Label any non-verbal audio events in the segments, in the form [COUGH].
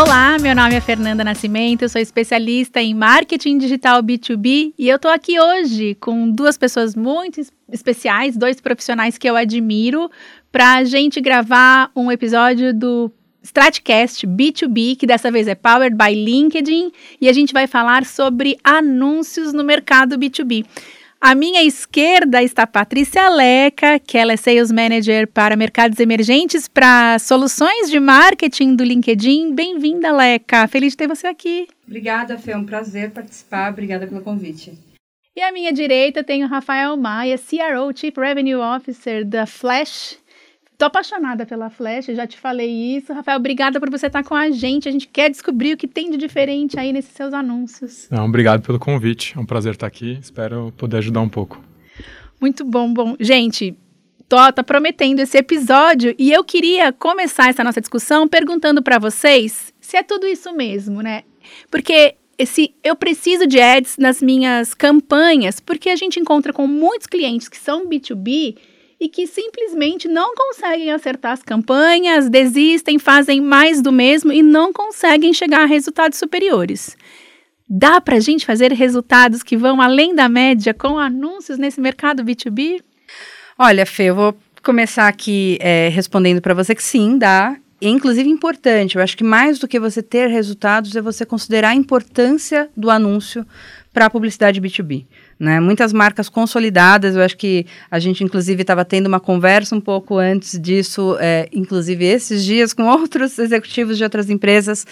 Olá, meu nome é Fernanda Nascimento, eu sou especialista em marketing digital B2B e eu estou aqui hoje com duas pessoas muito especiais, dois profissionais que eu admiro, para a gente gravar um episódio do Stratcast B2B, que dessa vez é powered by LinkedIn, e a gente vai falar sobre anúncios no mercado B2B. À minha esquerda está Patrícia Leca, que ela é Sales Manager para mercados emergentes para soluções de marketing do LinkedIn. Bem-vinda, Leca. Feliz de ter você aqui. Obrigada, Fê. É um prazer participar. Obrigada pelo convite. E à minha direita tenho o Rafael Maia, CRO, Chief Revenue Officer da Flash. Tô apaixonada pela Flash, já te falei isso. Rafael, obrigada por você estar com a gente. A gente quer descobrir o que tem de diferente aí nesses seus anúncios. Não, obrigado pelo convite. É um prazer estar aqui. Espero poder ajudar um pouco. Muito bom, bom. Gente, tô, tá prometendo esse episódio e eu queria começar essa nossa discussão perguntando para vocês se é tudo isso mesmo, né? Porque esse eu preciso de ads nas minhas campanhas, porque a gente encontra com muitos clientes que são B2B e que simplesmente não conseguem acertar as campanhas, desistem, fazem mais do mesmo e não conseguem chegar a resultados superiores. Dá para a gente fazer resultados que vão além da média com anúncios nesse mercado B2B? Olha, Fê, eu vou começar aqui é, respondendo para você que sim, dá. É inclusive importante, eu acho que mais do que você ter resultados é você considerar a importância do anúncio para a publicidade B2B. Né? Muitas marcas consolidadas, eu acho que a gente inclusive estava tendo uma conversa um pouco antes disso, é, inclusive esses dias, com [LAUGHS] outros executivos de outras empresas,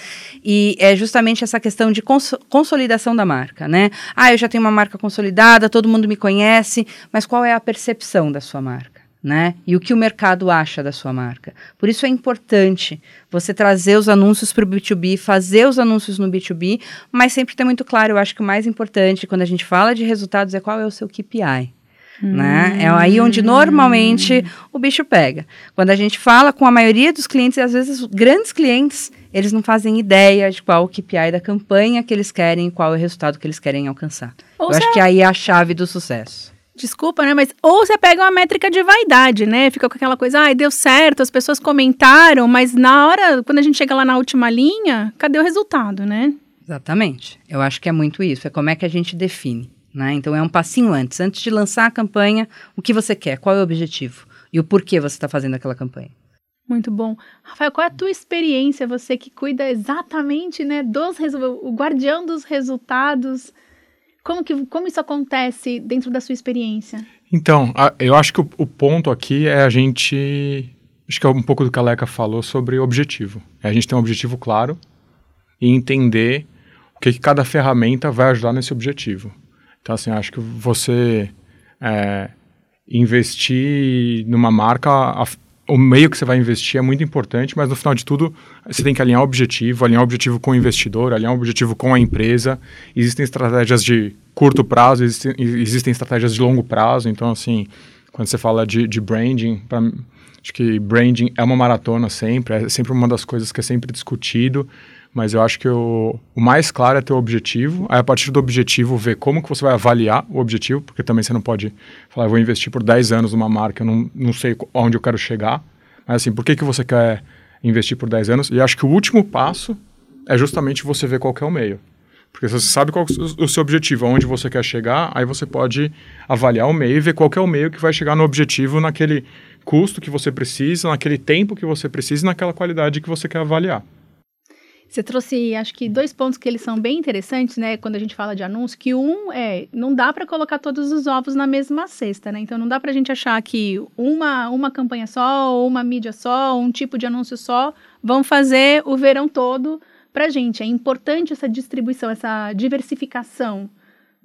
e é justamente essa questão de cons consolidação da marca. Né? Ah, eu já tenho uma marca consolidada, todo mundo me conhece, mas qual é a percepção da sua marca? Né? E o que o mercado acha da sua marca. Por isso é importante você trazer os anúncios para o B2B, fazer os anúncios no B2B, mas sempre ter muito claro, eu acho que o mais importante quando a gente fala de resultados é qual é o seu KPI. Hum. Né? É aí onde normalmente o bicho pega. Quando a gente fala com a maioria dos clientes, e às vezes os grandes clientes, eles não fazem ideia de qual o KPI da campanha que eles querem, qual é o resultado que eles querem alcançar. Ou Eu acho que aí é a chave do sucesso desculpa, né? Mas ou você pega uma métrica de vaidade, né? Fica com aquela coisa, ai, deu certo, as pessoas comentaram, mas na hora, quando a gente chega lá na última linha, cadê o resultado, né? Exatamente. Eu acho que é muito isso, é como é que a gente define, né? Então é um passinho antes, antes de lançar a campanha, o que você quer, qual é o objetivo e o porquê você está fazendo aquela campanha. Muito bom. Rafael, qual é a tua experiência, você que cuida exatamente, né, dos o guardião dos resultados como, que, como isso acontece dentro da sua experiência? Então, a, eu acho que o, o, ponto aqui é a gente. Acho que é um pouco do que a Leca falou sobre objetivo. É a gente ter um objetivo claro e entender o que, que cada ferramenta vai ajudar nesse objetivo. Então, assim, acho que você é, investir numa marca, o meio que você vai investir é muito importante, mas no final de tudo, você tem que alinhar o objetivo, alinhar o objetivo com o investidor, alinhar o objetivo com a empresa. Existem estratégias de curto prazo, existem, existem estratégias de longo prazo. Então, assim, quando você fala de, de branding, pra, acho que branding é uma maratona sempre, é sempre uma das coisas que é sempre discutido. Mas eu acho que o, o mais claro é ter o objetivo. Aí, a partir do objetivo, ver como que você vai avaliar o objetivo, porque também você não pode falar, eu vou investir por 10 anos numa marca, eu não, não sei onde eu quero chegar. Mas, assim, por que, que você quer investir por 10 anos? E acho que o último passo é justamente você ver qual é o meio. Porque se você sabe qual é o seu objetivo, aonde você quer chegar, aí você pode avaliar o meio e ver qual é o meio que vai chegar no objetivo naquele custo que você precisa, naquele tempo que você precisa e naquela qualidade que você quer avaliar. Você trouxe, acho que, dois pontos que eles são bem interessantes, né? Quando a gente fala de anúncio, que um é, não dá para colocar todos os ovos na mesma cesta, né? Então não dá para a gente achar que uma, uma campanha só, uma mídia só, um tipo de anúncio só vão fazer o verão todo para gente. É importante essa distribuição, essa diversificação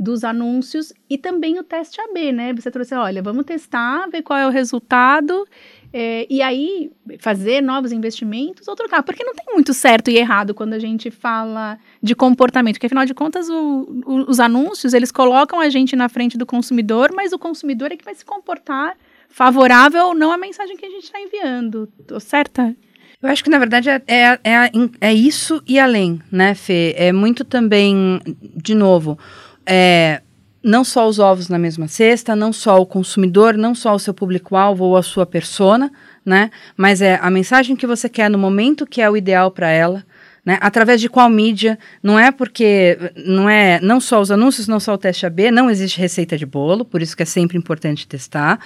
dos anúncios e também o teste AB, né? Você trouxe, olha, vamos testar, ver qual é o resultado é, e aí fazer novos investimentos ou trocar. Porque não tem muito certo e errado quando a gente fala de comportamento, porque afinal de contas o, o, os anúncios eles colocam a gente na frente do consumidor, mas o consumidor é que vai se comportar favorável ou não à mensagem que a gente está enviando. Tô certa? Eu acho que, na verdade, é, é, é, é, isso e além, né, Fê? É muito também, de novo, é, não só os ovos na mesma cesta, não só o consumidor, não só o seu público-alvo ou a sua persona, né? Mas é a mensagem que você quer no momento que é o ideal para ela, Né? Através de qual mídia? Não é porque não é não só os anúncios, não só o teste AB, não existe receita de bolo, por isso que é sempre importante testar.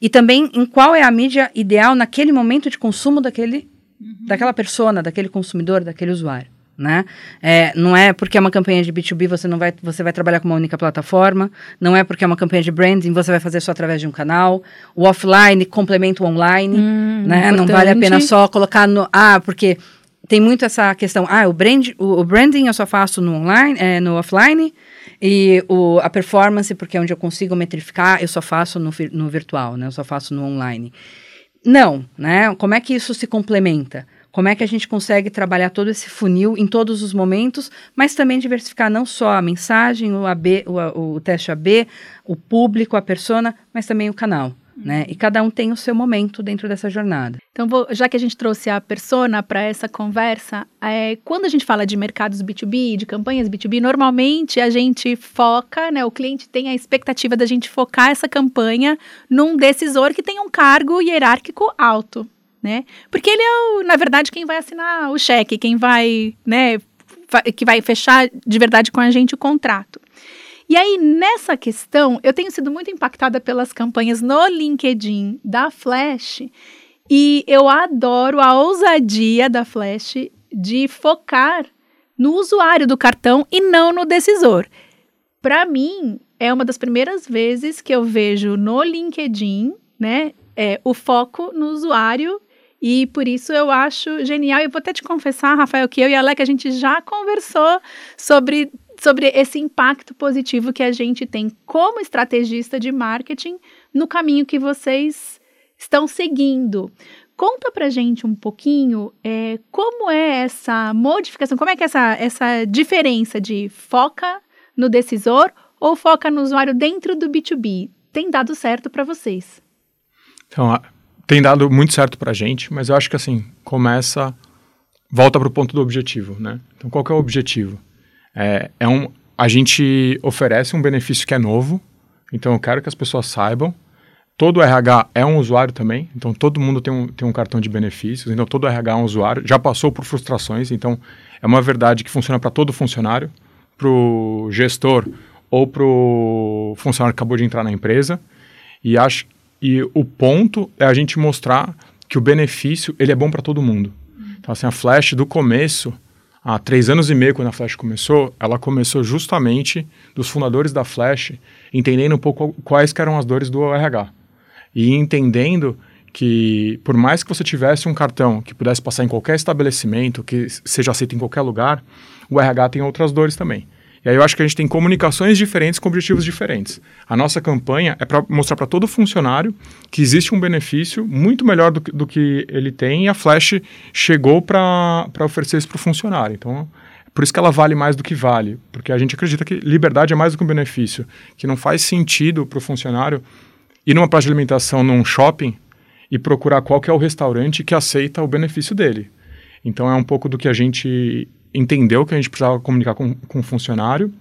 E também em qual é a mídia ideal naquele momento de consumo daquele, uhum. daquela persona, daquele consumidor, daquele usuário. Né? É, não é porque é uma campanha de B2B você não vai você vai trabalhar com uma única plataforma, não é porque é uma campanha de branding você vai fazer só através de um canal. O offline complementa o online, hum, né? Não vale a pena só colocar no ah porque tem muito essa questão, ah, o, brand, o, o branding eu só faço no online, é, no offline, e o, a performance, porque é onde eu consigo metrificar, eu só faço no, no virtual, né? Eu só faço no online. Não, né? Como é que isso se complementa? Como é que a gente consegue trabalhar todo esse funil em todos os momentos, mas também diversificar não só a mensagem, o, AB, o, o teste AB, o público, a persona, mas também o canal né? E cada um tem o seu momento dentro dessa jornada. Então, vou, já que a gente trouxe a persona para essa conversa, é, quando a gente fala de mercados B2B, de campanhas B2B, normalmente a gente foca, né? O cliente tem a expectativa da gente focar essa campanha num decisor que tem um cargo hierárquico alto, né? Porque ele é, o, na verdade, quem vai assinar o cheque, quem vai, né? Que vai fechar de verdade com a gente o contrato. E aí, nessa questão, eu tenho sido muito impactada pelas campanhas no LinkedIn da Flash. E eu adoro a ousadia da Flash de focar no usuário do cartão e não no decisor. Para mim, é uma das primeiras vezes que eu vejo no LinkedIn, né, é, o foco no usuário e por isso eu acho genial. Eu vou até te confessar, Rafael, que eu e a Alec, a gente já conversou sobre sobre esse impacto positivo que a gente tem como estrategista de marketing no caminho que vocês estão seguindo. Conta pra gente um pouquinho é, como é essa modificação, como é que é essa, essa diferença de foca no decisor ou foca no usuário dentro do B2B tem dado certo para vocês? Então, tem dado muito certo para a gente, mas eu acho que assim, começa, volta para o ponto do objetivo, né? Então, qual é o objetivo? É, é um, a gente oferece um benefício que é novo, então eu quero que as pessoas saibam. Todo RH é um usuário também, então todo mundo tem um, tem um cartão de benefícios, então todo RH é um usuário, já passou por frustrações, então é uma verdade que funciona para todo funcionário, para o gestor ou para o funcionário que acabou de entrar na empresa. E, acho, e o ponto é a gente mostrar que o benefício ele é bom para todo mundo. Então, assim, a Flash do começo há três anos e meio, quando a Flash começou, ela começou justamente dos fundadores da Flash, entendendo um pouco quais eram as dores do RH. E entendendo que, por mais que você tivesse um cartão que pudesse passar em qualquer estabelecimento, que seja aceito em qualquer lugar, o RH tem outras dores também. E aí eu acho que a gente tem comunicações diferentes com objetivos diferentes. A nossa campanha é para mostrar para todo funcionário que existe um benefício muito melhor do que, do que ele tem e a Flash chegou para oferecer isso para o funcionário. Então, por isso que ela vale mais do que vale, porque a gente acredita que liberdade é mais do que um benefício, que não faz sentido para o funcionário ir numa praça de alimentação num shopping e procurar qual que é o restaurante que aceita o benefício dele. Então é um pouco do que a gente entendeu que a gente precisava comunicar com, com o funcionário.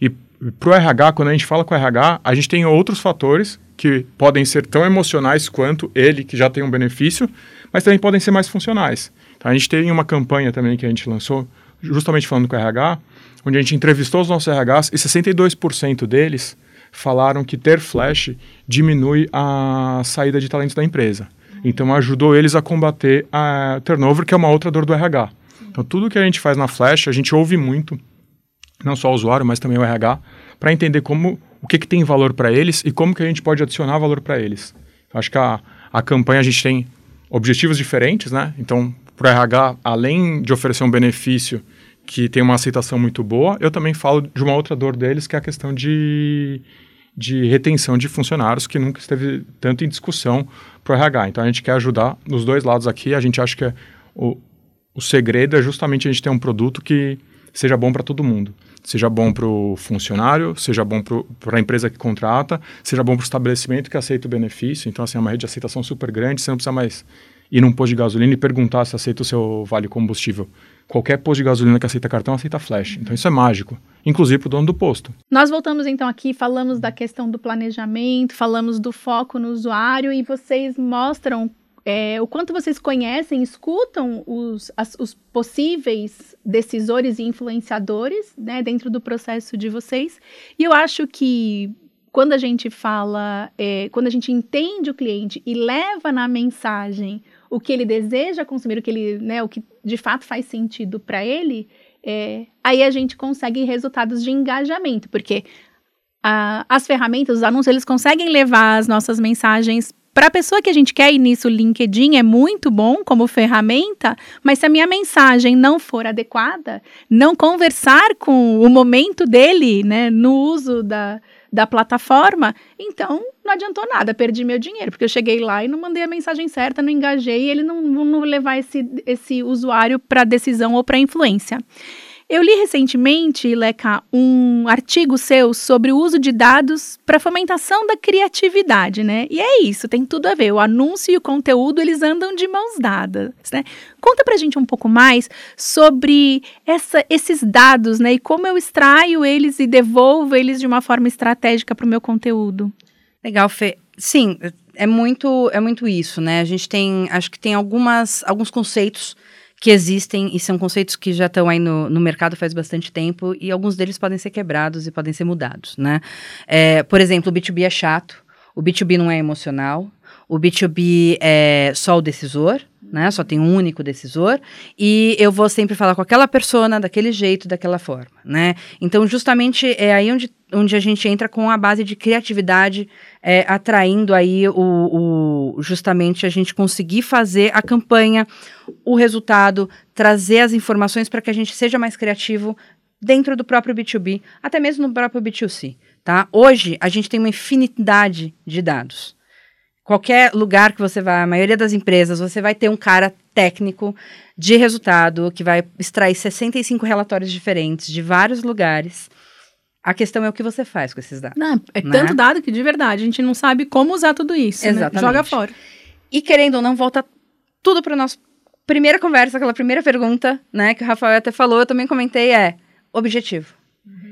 E para o RH, quando a gente fala com o RH, a gente tem outros fatores que podem ser tão emocionais quanto ele, que já tem um benefício, mas também podem ser mais funcionais. Então, a gente tem uma campanha também que a gente lançou, justamente falando com o RH, onde a gente entrevistou os nossos RHs e 62% deles falaram que ter flash diminui a saída de talentos da empresa. Então ajudou eles a combater a turnover, que é uma outra dor do RH. Então, tudo que a gente faz na Flash, a gente ouve muito, não só o usuário, mas também o RH, para entender como o que, que tem valor para eles e como que a gente pode adicionar valor para eles. Então, acho que a, a campanha a gente tem objetivos diferentes, né? Então, para o RH, além de oferecer um benefício que tem uma aceitação muito boa, eu também falo de uma outra dor deles, que é a questão de, de retenção de funcionários, que nunca esteve tanto em discussão para o RH. Então, a gente quer ajudar nos dois lados aqui. A gente acha que é o, o segredo é justamente a gente ter um produto que seja bom para todo mundo. Seja bom para o funcionário, seja bom para a empresa que contrata, seja bom para o estabelecimento que aceita o benefício. Então, assim, é uma rede de aceitação super grande, você não precisa mais ir num posto de gasolina e perguntar se aceita o seu vale combustível. Qualquer posto de gasolina que aceita cartão aceita flash. Então, isso é mágico, inclusive para o dono do posto. Nós voltamos então aqui, falamos da questão do planejamento, falamos do foco no usuário e vocês mostram é, o quanto vocês conhecem, escutam os, as, os possíveis decisores e influenciadores né, dentro do processo de vocês. E eu acho que quando a gente fala, é, quando a gente entende o cliente e leva na mensagem o que ele deseja consumir, o que ele, né, o que de fato faz sentido para ele, é, aí a gente consegue resultados de engajamento, porque a, as ferramentas, os anúncios, eles conseguem levar as nossas mensagens para a pessoa que a gente quer, e nisso o LinkedIn é muito bom como ferramenta, mas se a minha mensagem não for adequada, não conversar com o momento dele, né, no uso da, da plataforma, então não adiantou nada, perdi meu dinheiro, porque eu cheguei lá e não mandei a mensagem certa, não engajei, e ele não, não levar esse, esse usuário para decisão ou para influência. Eu li recentemente, Leca, um artigo seu sobre o uso de dados para fomentação da criatividade, né? E é isso, tem tudo a ver. O anúncio e o conteúdo, eles andam de mãos dadas, né? Conta pra gente um pouco mais sobre essa, esses dados, né? E como eu extraio eles e devolvo eles de uma forma estratégica para o meu conteúdo. Legal, Fê. Sim, é muito, é muito isso, né? A gente tem, acho que tem algumas, alguns conceitos que existem e são conceitos que já estão aí no, no mercado faz bastante tempo e alguns deles podem ser quebrados e podem ser mudados, né? É, por exemplo, o B2B é chato, o B2B não é emocional, o B2B é só o decisor, né? Só tem um único decisor e eu vou sempre falar com aquela persona daquele jeito, daquela forma, né? Então, justamente é aí onde, onde a gente entra com a base de criatividade, é, atraindo aí o, o, justamente a gente conseguir fazer a campanha, o resultado, trazer as informações para que a gente seja mais criativo dentro do próprio B2B, até mesmo no próprio B2C, tá? Hoje a gente tem uma infinidade de dados qualquer lugar que você vá, a maioria das empresas, você vai ter um cara técnico de resultado que vai extrair 65 relatórios diferentes de vários lugares. A questão é o que você faz com esses dados. Não, é né? tanto dado que de verdade a gente não sabe como usar tudo isso. Né? Exatamente. Né? Joga fora. E querendo ou não, volta tudo para nossa primeira conversa, aquela primeira pergunta, né, que o Rafael até falou, eu também comentei, é objetivo.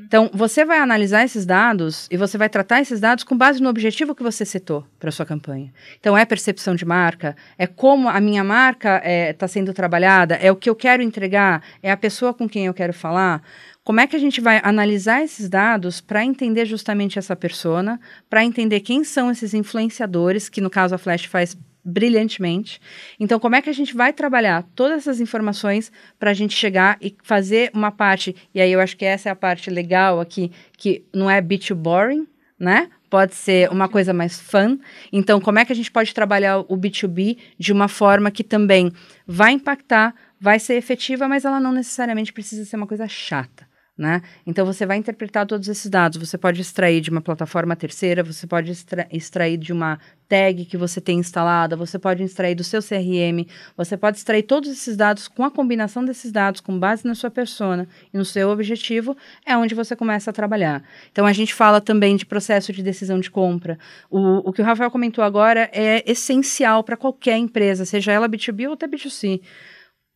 Então, você vai analisar esses dados e você vai tratar esses dados com base no objetivo que você citou para sua campanha. Então, é percepção de marca, é como a minha marca está é, tá sendo trabalhada, é o que eu quero entregar, é a pessoa com quem eu quero falar. Como é que a gente vai analisar esses dados para entender justamente essa persona, para entender quem são esses influenciadores, que no caso a Flash faz brilhantemente. Então, como é que a gente vai trabalhar todas essas informações para a gente chegar e fazer uma parte, e aí eu acho que essa é a parte legal aqui, que não é bit boring, né? Pode ser uma coisa mais fun. Então, como é que a gente pode trabalhar o B2B de uma forma que também vai impactar, vai ser efetiva, mas ela não necessariamente precisa ser uma coisa chata. Né? Então você vai interpretar todos esses dados. Você pode extrair de uma plataforma terceira, você pode extra extrair de uma tag que você tem instalada, você pode extrair do seu CRM, você pode extrair todos esses dados com a combinação desses dados, com base na sua persona e no seu objetivo, é onde você começa a trabalhar. Então a gente fala também de processo de decisão de compra. O, o que o Rafael comentou agora é essencial para qualquer empresa, seja ela B2B ou até B2C.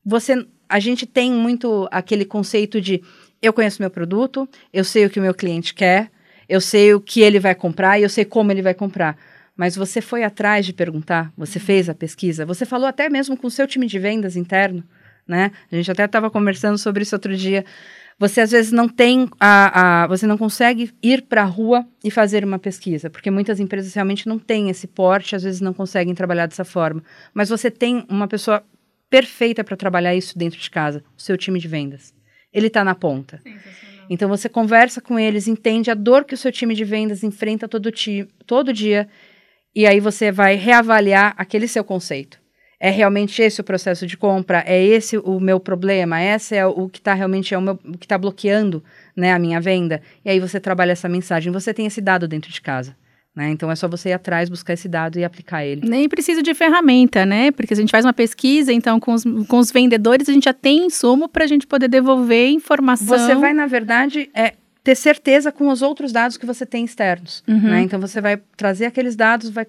Você, a gente tem muito aquele conceito de eu conheço meu produto, eu sei o que o meu cliente quer, eu sei o que ele vai comprar e eu sei como ele vai comprar. Mas você foi atrás de perguntar, você uhum. fez a pesquisa, você falou até mesmo com o seu time de vendas interno, né? A gente até estava conversando sobre isso outro dia. Você às vezes não tem a, a você não consegue ir para a rua e fazer uma pesquisa, porque muitas empresas realmente não têm esse porte, às vezes não conseguem trabalhar dessa forma. Mas você tem uma pessoa perfeita para trabalhar isso dentro de casa, o seu time de vendas ele está na ponta. Então você conversa com eles, entende a dor que o seu time de vendas enfrenta todo, ti, todo dia, e aí você vai reavaliar aquele seu conceito. É realmente esse o processo de compra? É esse o meu problema? Esse é o que está realmente é o, meu, o que está bloqueando né, a minha venda? E aí você trabalha essa mensagem. Você tem esse dado dentro de casa. Né? Então é só você ir atrás, buscar esse dado e aplicar ele. Nem precisa de ferramenta, né? Porque a gente faz uma pesquisa, então com os, com os vendedores a gente já tem insumo para a gente poder devolver informação. Você vai, na verdade, é, ter certeza com os outros dados que você tem externos. Uhum. Né? Então você vai trazer aqueles dados, vai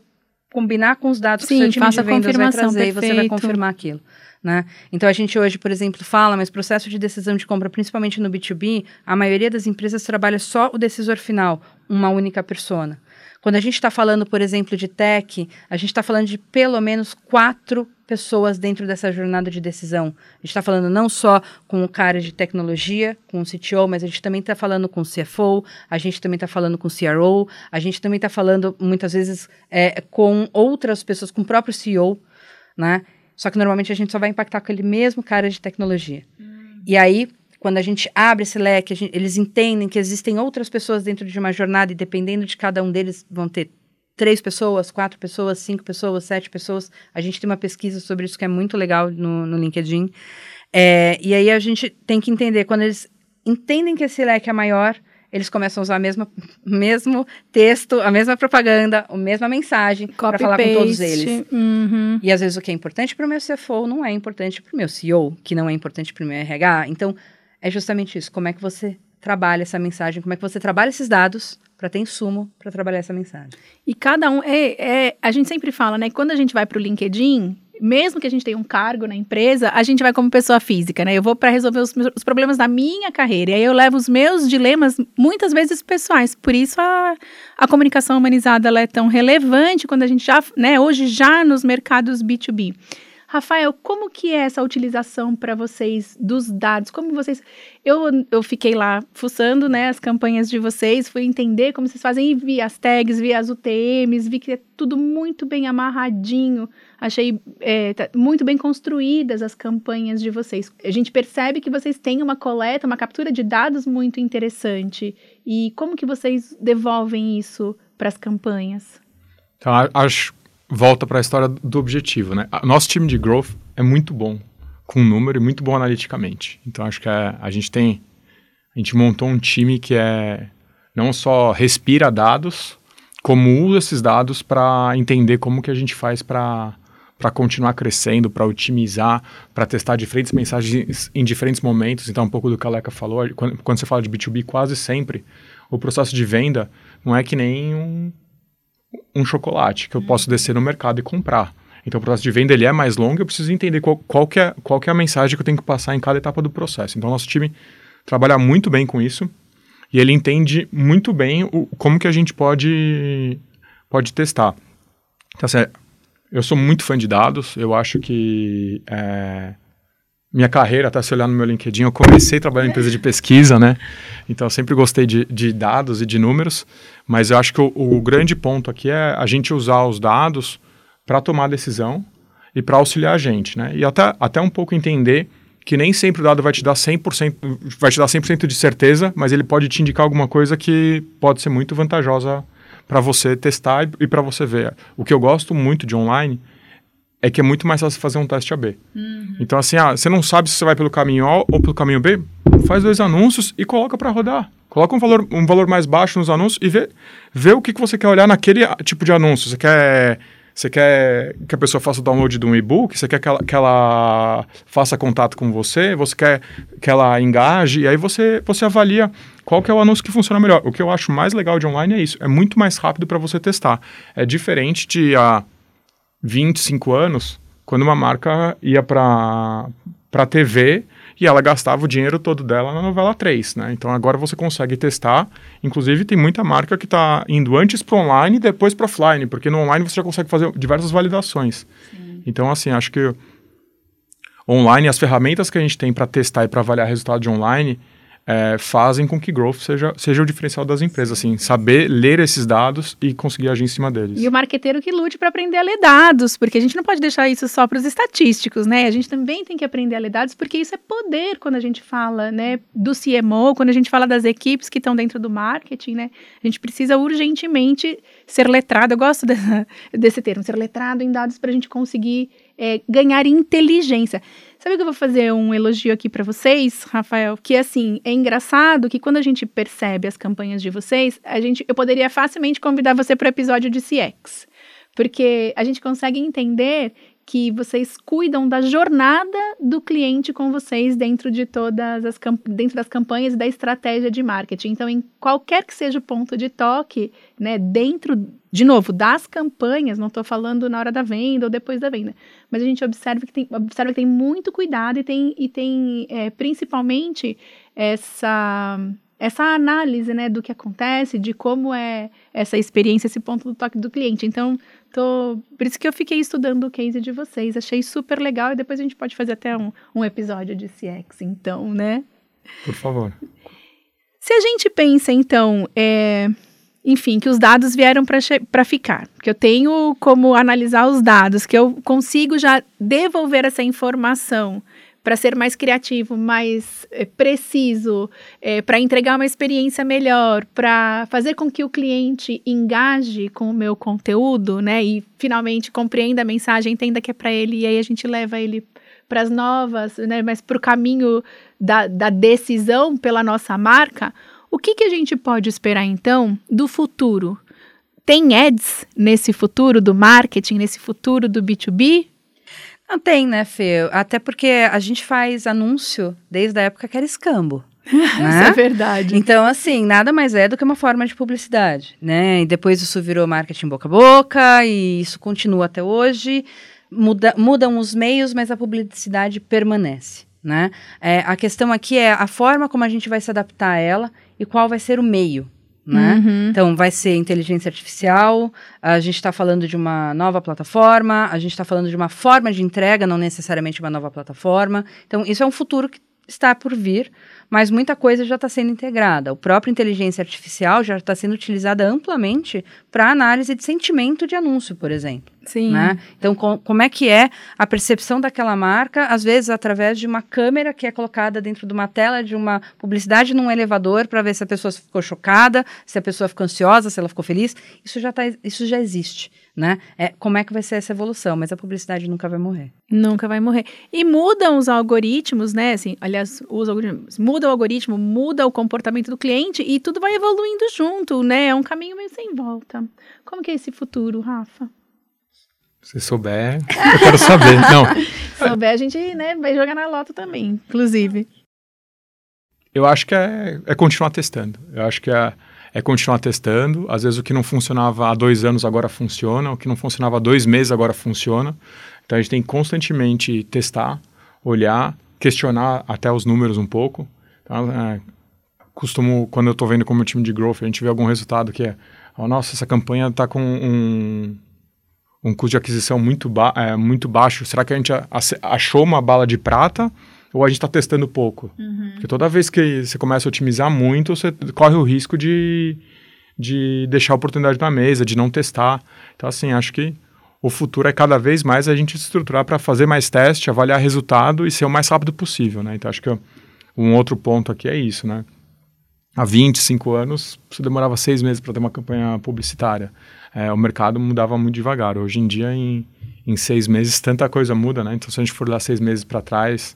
combinar com os dados Sim, que o seu time de vendas vai trazer perfeito. e você vai confirmar aquilo. Né? Então a gente hoje, por exemplo, fala, mas processo de decisão de compra, principalmente no B2B, a maioria das empresas trabalha só o decisor final, uma única persona. Quando a gente está falando, por exemplo, de tech, a gente está falando de pelo menos quatro pessoas dentro dessa jornada de decisão. A gente está falando não só com o cara de tecnologia, com o CTO, mas a gente também está falando com o CFO, a gente também está falando com o CRO, a gente também está falando muitas vezes é, com outras pessoas, com o próprio CEO, né? Só que normalmente a gente só vai impactar com aquele mesmo cara de tecnologia. Hum. E aí, quando a gente abre esse leque, gente, eles entendem que existem outras pessoas dentro de uma jornada e dependendo de cada um deles vão ter três pessoas, quatro pessoas, cinco pessoas, sete pessoas. A gente tem uma pesquisa sobre isso que é muito legal no, no LinkedIn. É, e aí a gente tem que entender, quando eles entendem que esse leque é maior, eles começam a usar o mesmo, [LAUGHS] mesmo texto, a mesma propaganda, a mesma mensagem para falar com todos eles. Uhum. E às vezes o que é importante para o meu CFO não é importante para o meu CEO, que não é importante para o meu RH. Então, é justamente isso. Como é que você trabalha essa mensagem? Como é que você trabalha esses dados para ter insumo para trabalhar essa mensagem? E cada um é, é, a gente sempre fala, né? Quando a gente vai para o LinkedIn, mesmo que a gente tenha um cargo na empresa, a gente vai como pessoa física, né? Eu vou para resolver os, os, problemas da minha carreira. E aí eu levo os meus dilemas, muitas vezes pessoais. Por isso a, a comunicação humanizada é tão relevante quando a gente já, né, hoje já nos mercados B2B. Rafael, como que é essa utilização para vocês dos dados? Como vocês... Eu, eu fiquei lá fuçando, né, as campanhas de vocês, fui entender como vocês fazem e vi as tags, vi as UTMs, vi que é tudo muito bem amarradinho. Achei é, tá muito bem construídas as campanhas de vocês. A gente percebe que vocês têm uma coleta, uma captura de dados muito interessante. E como que vocês devolvem isso para as campanhas? Então, acho volta para a história do objetivo, né? Nosso time de growth é muito bom com número e muito bom analiticamente. Então acho que a, a gente tem a gente montou um time que é não só respira dados, como usa esses dados para entender como que a gente faz para para continuar crescendo, para otimizar, para testar diferentes mensagens em diferentes momentos. Então, um pouco do que a Leca falou, quando, quando você fala de B2B, quase sempre o processo de venda não é que nem um, um chocolate que eu posso uhum. descer no mercado e comprar. Então o processo de venda ele é mais longo, eu preciso entender qual, qual, que é, qual que é a mensagem que eu tenho que passar em cada etapa do processo. Então nosso time trabalha muito bem com isso e ele entende muito bem o, como que a gente pode, pode testar. Então, assim, eu sou muito fã de dados, eu acho que é, minha carreira, até se olhar no meu LinkedIn, eu comecei trabalhando em empresa de pesquisa, né? Então eu sempre gostei de, de dados e de números, mas eu acho que o, o, grande ponto aqui é a gente usar os dados para tomar decisão e para auxiliar a gente, né? E até, até um pouco entender que nem sempre o dado vai te dar 100%, vai te dar 100% de certeza, mas ele pode te indicar alguma coisa que pode ser muito vantajosa para você testar e, e para você ver. O que eu gosto muito de online é que é muito mais fácil fazer um teste AB. Uhum. Então, assim, ah, você não sabe se você vai pelo caminho A ou pelo caminho B, faz dois anúncios e coloca para rodar. Coloca um valor, um valor mais baixo nos anúncios e vê, vê o que, que você quer olhar naquele tipo de anúncio. Você quer, você quer que a pessoa faça o download de um e-book? Você quer que ela, que ela faça contato com você? Você quer que ela engaje? E aí você, você avalia qual que é o anúncio que funciona melhor. O que eu acho mais legal de online é isso. É muito mais rápido para você testar. É diferente de... a 25 anos, quando uma marca ia para para TV e ela gastava o dinheiro todo dela na novela 3, né? Então agora você consegue testar. Inclusive tem muita marca que está indo antes para online e depois para offline, porque no online você já consegue fazer diversas validações. Sim. Então assim, acho que online as ferramentas que a gente tem para testar e para avaliar resultado de online é, fazem com que growth seja, seja o diferencial das empresas, assim, saber ler esses dados e conseguir agir em cima deles. E o marqueteiro que lute para aprender a ler dados, porque a gente não pode deixar isso só para os estatísticos, né? A gente também tem que aprender a ler dados, porque isso é poder quando a gente fala, né, do CMO, quando a gente fala das equipes que estão dentro do marketing, né? A gente precisa urgentemente ser letrado, eu gosto [LAUGHS] desse termo, ser letrado em dados para a gente conseguir é, ganhar inteligência. Sabe que eu vou fazer um elogio aqui para vocês, Rafael? Que assim, é engraçado que quando a gente percebe as campanhas de vocês, a gente, eu poderia facilmente convidar você para o episódio de CX. Porque a gente consegue entender que vocês cuidam da jornada do cliente com vocês dentro de todas as dentro das campanhas e da estratégia de marketing. Então, em qualquer que seja o ponto de toque, né, dentro de novo das campanhas, não estou falando na hora da venda ou depois da venda, mas a gente observa que tem, observa que tem muito cuidado e tem, e tem é, principalmente essa essa análise, né, do que acontece, de como é essa experiência, esse ponto do toque do cliente. Então, tô, por isso que eu fiquei estudando o case de vocês, achei super legal e depois a gente pode fazer até um, um episódio de CX, então, né? Por favor. Se a gente pensa, então, é, enfim, que os dados vieram para ficar, que eu tenho como analisar os dados, que eu consigo já devolver essa informação para ser mais criativo, mais é, preciso, é, para entregar uma experiência melhor, para fazer com que o cliente engaje com o meu conteúdo, né? E finalmente compreenda a mensagem, entenda que é para ele, e aí a gente leva ele para as novas, né? Mas para o caminho da, da decisão pela nossa marca. O que, que a gente pode esperar então do futuro? Tem ads nesse futuro do marketing, nesse futuro do B2B? Não tem, né, Fê? Até porque a gente faz anúncio desde a época que era escambo. [LAUGHS] né? Isso é verdade. Então, assim, nada mais é do que uma forma de publicidade, né? E depois isso virou marketing boca a boca e isso continua até hoje. Muda, mudam os meios, mas a publicidade permanece, né? É, a questão aqui é a forma como a gente vai se adaptar a ela e qual vai ser o meio, né? Uhum. Então, vai ser inteligência artificial, a gente está falando de uma nova plataforma, a gente está falando de uma forma de entrega, não necessariamente uma nova plataforma. Então, isso é um futuro que está por vir, mas muita coisa já está sendo integrada. O próprio inteligência artificial já está sendo utilizada amplamente para análise de sentimento de anúncio, por exemplo. Sim. Né? Então, com, como é que é a percepção daquela marca, às vezes através de uma câmera que é colocada dentro de uma tela de uma publicidade num elevador para ver se a pessoa ficou chocada, se a pessoa ficou ansiosa, se ela ficou feliz. Isso já, tá, isso já existe né? É, como é que vai ser essa evolução? Mas a publicidade nunca vai morrer. Nunca vai morrer. E mudam os algoritmos, né? Assim, aliás, os algoritmos. Muda o algoritmo, muda o comportamento do cliente e tudo vai evoluindo junto, né? É um caminho meio sem volta. Como que é esse futuro, Rafa? Se souber, eu quero saber. [LAUGHS] Não. Se souber, a gente né, vai jogar na lota também, inclusive. Eu acho que é, é continuar testando. Eu acho que é é continuar testando. Às vezes o que não funcionava há dois anos agora funciona, o que não funcionava há dois meses agora funciona. Então a gente tem que constantemente testar, olhar, questionar até os números um pouco. Então, é, costumo, quando eu estou vendo como time de growth, a gente vê algum resultado que é, oh, nossa, essa campanha está com um, um custo de aquisição muito, ba é, muito baixo. Será que a gente achou uma bala de prata ou a gente está testando pouco. Uhum. Porque toda vez que você começa a otimizar muito, você corre o risco de, de deixar a oportunidade na mesa, de não testar. Então, assim, acho que o futuro é cada vez mais a gente se estruturar para fazer mais teste, avaliar resultado e ser o mais rápido possível, né? Então, acho que um outro ponto aqui é isso, né? Há 25 anos, você demorava seis meses para ter uma campanha publicitária. É, o mercado mudava muito devagar. Hoje em dia, em, em seis meses, tanta coisa muda, né? Então, se a gente for lá seis meses para trás,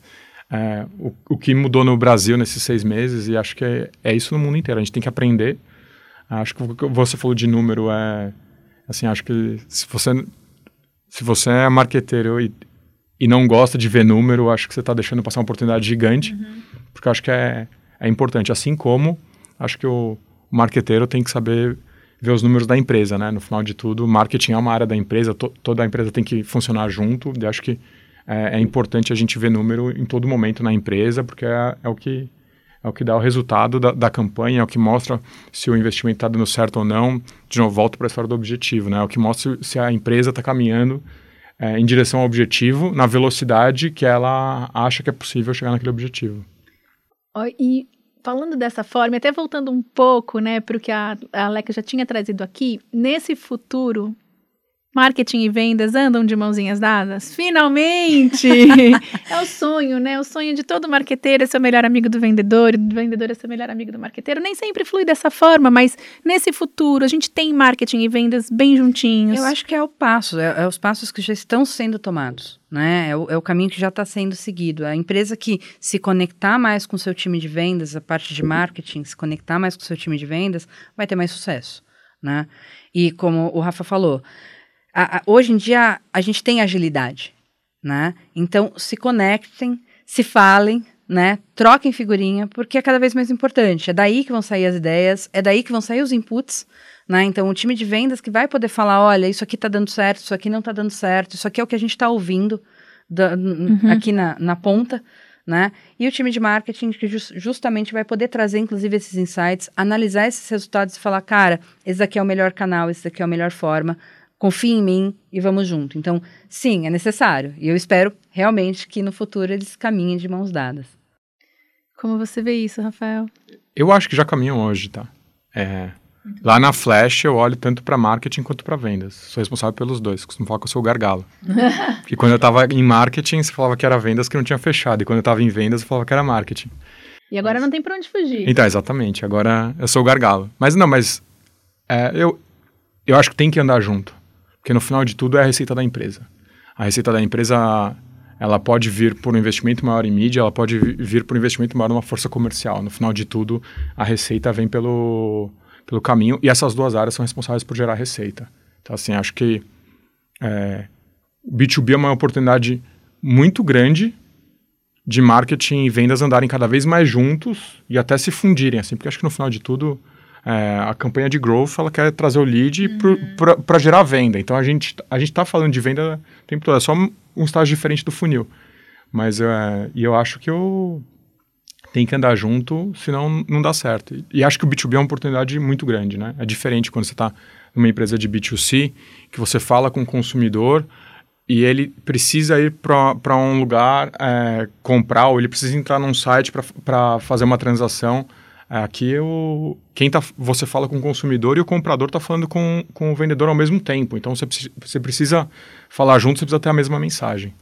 é, o, o, que mudou no Brasil nesses seis meses, e acho que é, é, isso no mundo inteiro. A gente tem que aprender. Acho que o que você falou de número é. Assim, acho que se você, se você é marqueteiro e, e não gosta de ver número, acho que você está deixando passar uma oportunidade gigante, uhum. porque acho que é, é importante. Assim como acho que o, o marqueteiro tem que saber ver os números da empresa, né? No final de tudo, marketing é uma área da empresa, to, toda a empresa tem que funcionar junto, e acho que é, é, importante a gente ver número em todo momento na empresa, porque é, é o que é o que dá o resultado da, da campanha, é o que mostra se o investimento está dando certo ou não. De novo, volto para a história do objetivo, né? É o que mostra se a empresa está caminhando é, em direção ao objetivo, na velocidade que ela acha que é possível chegar naquele objetivo. E falando dessa forma, até voltando um pouco, né, para o que a, a Aleca já tinha trazido aqui, nesse futuro marketing e vendas andam de mãozinhas dadas? Finalmente! [LAUGHS] é o sonho, né? O sonho de todo marqueteiro é ser o melhor amigo do vendedor, e do vendedor é ser o melhor amigo do marqueteiro. Nem sempre flui dessa forma, mas nesse futuro a gente tem marketing e vendas bem juntinhos. Eu acho que é o passo, é, é os passos que já estão sendo tomados. Né? É, o, é o caminho que já está sendo seguido. A empresa que se conectar mais com o seu time de vendas, a parte de marketing, se conectar mais com o seu time de vendas, vai ter mais sucesso. Né? E como o Rafa falou, a, a, hoje em dia a gente tem agilidade, né? Então se conectem, se falem, né? Troquem figurinha, porque é cada vez mais importante. É daí que vão sair as ideias, é daí que vão sair os inputs, né? Então o time de vendas que vai poder falar, olha, isso aqui está dando certo, isso aqui não está dando certo, isso aqui é o que a gente está ouvindo da, uhum. aqui na, na ponta, Né? E o time de marketing que just, justamente vai poder trazer, inclusive, esses insights, analisar esses resultados e falar, cara, esse daqui é o melhor canal, esse daqui é a melhor forma, confie em mim e vamos junto. Então, sim, é necessário. E eu espero realmente que no futuro eles caminhem de mãos dadas. Como você vê isso, Rafael? Eu acho que já caminham hoje, tá? É, lá na Flash eu olho tanto para marketing quanto para vendas. Sou responsável pelos dois. Costumo falar que eu sou o gargalo. [LAUGHS] Porque quando eu estava em marketing, você falava que era vendas que não tinha fechado. E quando eu estava em vendas, eu falava que era marketing. E agora mas... não tem para onde fugir. Então, exatamente. Agora eu sou o gargalo. Mas não, mas é, eu, eu acho que tem que andar junto. Porque no final de tudo é a receita da empresa. A receita da empresa ela pode vir por um investimento maior em mídia, ela pode vir por um investimento maior numa força comercial. No final de tudo, a receita vem pelo, pelo caminho e essas duas áreas são responsáveis por gerar receita. Então, assim, acho que é, B2B é uma oportunidade muito grande de marketing e vendas andarem cada vez mais juntos e até se fundirem, assim, porque acho que no final de tudo é, a campanha de growth ela quer trazer o lead uhum. para gerar venda. Então a gente a gente está falando de venda o tempo todo, é só um estágio diferente do funil. Mas é, e eu acho que eu tenho que andar junto, senão não dá certo. E acho que o B2B é uma oportunidade muito grande, né? É diferente quando você está numa empresa de B2C, que você fala com o consumidor e ele precisa ir para um lugar é, comprar, ou ele precisa entrar num site para fazer uma transação. Aqui o, quem tá, você fala com o consumidor e o comprador está falando com, com o vendedor ao mesmo tempo. Então você, você precisa falar junto, você precisa ter a mesma mensagem.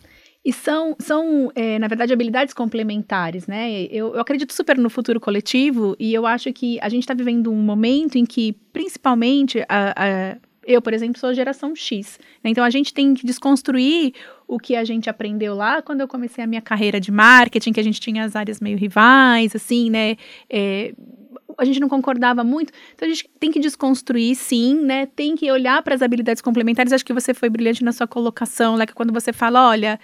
E são, são é, na verdade, habilidades complementares, né? Eu, eu, acredito super no futuro coletivo e eu acho que a gente está vivendo um momento em que, principalmente, a, a, eu, por exemplo, sou geração X. Né? Então, a gente tem que desconstruir o que a gente aprendeu lá quando eu comecei a minha carreira de marketing, que a gente tinha as áreas meio rivais, assim, né? É, a gente não concordava muito. Então a gente tem que desconstruir, sim, né? Tem que olhar para as habilidades complementares. Acho que você foi brilhante na sua colocação, Leca, quando você fala, olha,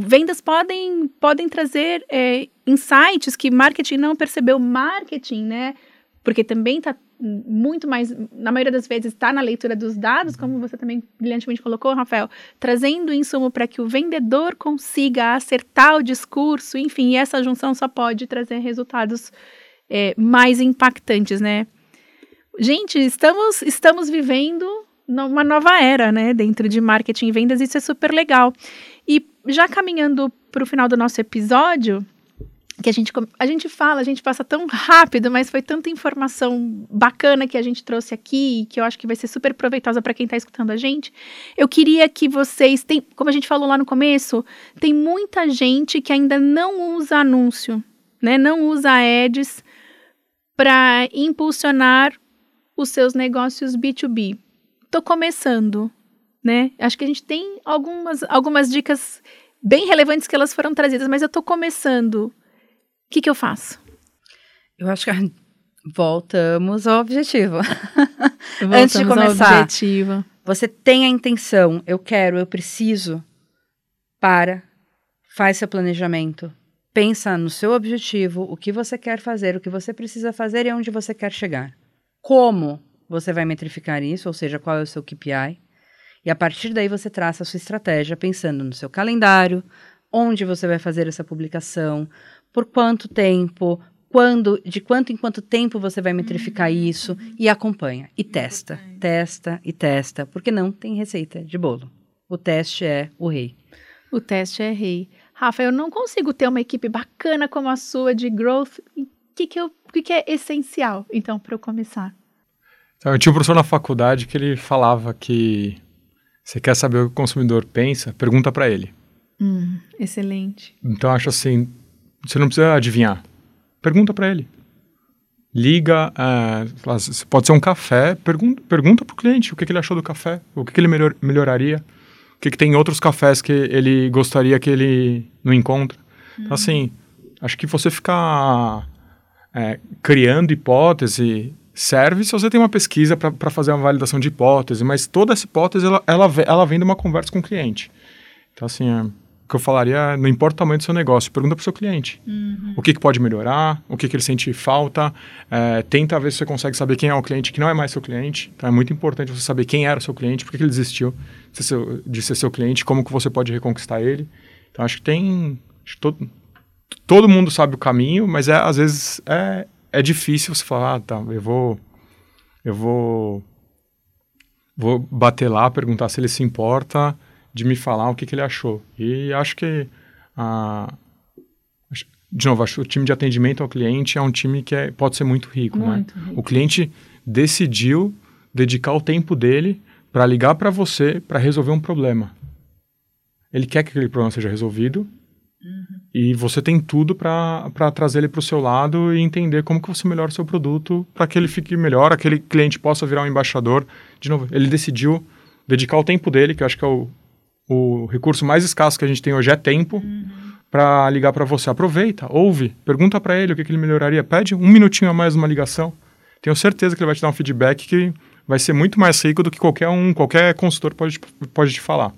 vendas podem, podem trazer é, insights que marketing não percebeu. Marketing, né? Porque também está muito mais, na maioria das vezes, está na leitura dos dados, como você também brilhantemente colocou, Rafael, trazendo insumo para que o vendedor consiga acertar o discurso, enfim, essa junção só pode trazer resultados é, mais impactantes, né? Gente, estamos, estamos vivendo uma nova era, né, dentro de marketing e vendas, isso é super legal. E já caminhando para o final do nosso episódio, que a gente, a gente fala, a gente passa tão rápido, mas foi tanta informação bacana que a gente trouxe aqui, que eu acho que vai ser super proveitosa para quem está escutando a gente. Eu queria que vocês, tem, como a gente falou lá no começo, tem muita gente que ainda não usa anúncio, né? Não usa ads para impulsionar os seus negócios B2B. Estou começando, né? Acho que a gente tem algumas, algumas dicas bem relevantes que elas foram trazidas, mas eu estou começando. O que, que eu faço? Eu acho que [LAUGHS] voltamos ao objetivo. Voltamos [LAUGHS] Antes de começar, ao objetivo. você tem a intenção, eu quero, eu preciso, para, faz seu planejamento, Pensa no seu objetivo, o que você quer fazer, o que você precisa fazer e onde você quer chegar. Como você vai metrificar isso, ou seja, qual é o seu KPI. E a partir daí você traça a sua estratégia pensando no seu calendário, onde você vai fazer essa publicação, por quanto tempo, quando, de quanto em quanto tempo você vai metrificar uhum. isso e acompanha e testa, testa e testa, porque não tem receita de bolo. O teste é o rei. O teste é rei. Rafa, eu não consigo ter uma equipe bacana como a sua de growth. O que, que, eu, que, que é essencial, então, para eu começar? Então, eu tinha um professor na faculdade que ele falava que você quer saber o que o consumidor pensa, pergunta para ele. Hum, excelente. Então, acho assim, você não precisa adivinhar. Pergunta para ele. Liga, uh, pode ser um café, pergunta, pergunta para o cliente o que, que, ele achou do café, o que, que ele melhor, melhoraria que, que tem outros cafés que ele gostaria que ele não encontra. Então, uhum. assim, acho que você ficar é, criando hipótese serve se você tem uma pesquisa para fazer uma validação de hipótese, mas toda essa hipótese, ela, ela, ela vem de uma conversa com o cliente. Então, assim, é, que eu falaria, não importa o tamanho do seu negócio, pergunta para o seu cliente. Uhum. O que, que, pode melhorar, o que, que ele sente falta, é, tenta ver se você consegue saber quem é o cliente que não é mais seu cliente. Então é muito importante você saber quem era o seu cliente, por que, ele desistiu de ser, seu, de ser seu cliente, como que você pode reconquistar ele. Então acho que tem... Acho que todo, todo mundo sabe o caminho, mas é, às vezes é, é difícil você falar, ah, tá, eu vou, eu vou, vou bater lá, perguntar se ele se importa de me falar o que, que ele achou. E acho que, ah, de novo, acho que o time de atendimento ao cliente é um time que é, pode ser muito rico, né? muito né? Rico. O cliente decidiu dedicar o tempo dele para ligar para você para resolver um problema. Ele quer que aquele problema seja resolvido Uhum. E você tem tudo para trazer ele para o seu lado e entender como que você melhora o seu produto para que ele fique melhor, aquele cliente possa virar um embaixador. De novo, ele decidiu dedicar o tempo dele, que eu acho que é o, o recurso mais escasso que a gente tem hoje é tempo, uhum. para ligar para você. Aproveita, ouve, pergunta para ele o que, que ele melhoraria, pede um minutinho a mais uma ligação. Tenho certeza que ele vai te dar um feedback que vai ser muito mais rico do que qualquer um, qualquer consultor pode, pode te falar.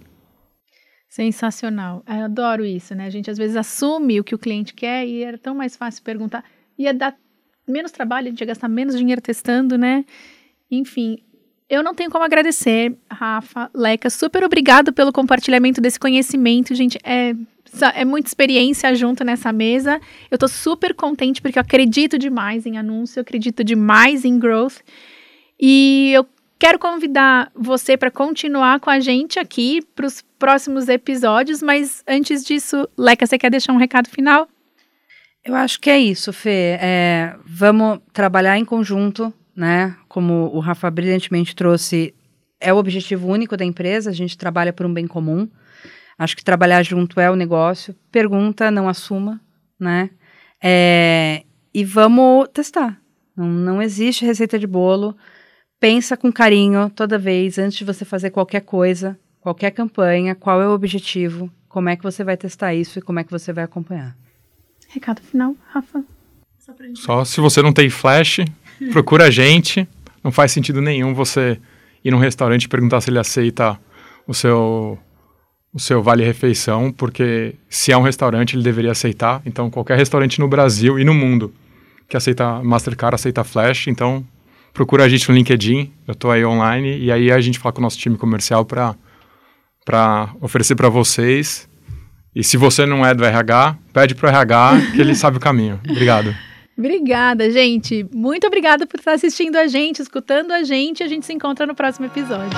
Sensacional. Eu adoro isso, né? A gente às vezes assume o que o cliente quer e era tão mais fácil perguntar. Ia dar menos trabalho, a gente ia gastar menos dinheiro testando, né? Enfim, eu não tenho como agradecer, Rafa, Leca. Super obrigado pelo compartilhamento desse conhecimento, gente. É, é muita experiência junto nessa mesa. Eu tô super contente porque eu acredito demais em anúncio, eu acredito demais em growth. E eu Quero convidar você para continuar com a gente aqui para os próximos episódios, mas antes disso, Leca, você quer deixar um recado final? Eu acho que é isso, Fê. É, vamos trabalhar em conjunto, né? Como o Rafa brilhantemente trouxe, é o objetivo único da empresa, a gente trabalha por um bem comum. Acho que trabalhar junto é o negócio. Pergunta, não assuma, né? É, e vamos testar. Não, não existe receita de bolo pensa com carinho toda vez antes de você fazer qualquer coisa, qualquer campanha, qual é o objetivo, como é que você vai testar isso e como é que você vai acompanhar. Recado final, Rafa. Só, Só se você não tem flash, procura a gente. Não faz sentido nenhum você ir num restaurante e perguntar se ele aceita o seu o seu vale refeição, porque se é um restaurante ele deveria aceitar. Então qualquer restaurante no Brasil e no mundo que aceita Mastercard aceita Flash, então procura a gente no LinkedIn, eu estou aí online, e aí a gente fala com o nosso time comercial para oferecer para vocês. E se você não é do RH, pede para o RH que ele sabe o caminho. Obrigado. Obrigada, gente. Muito obrigada por estar assistindo a gente, escutando a gente. A gente se encontra no próximo episódio.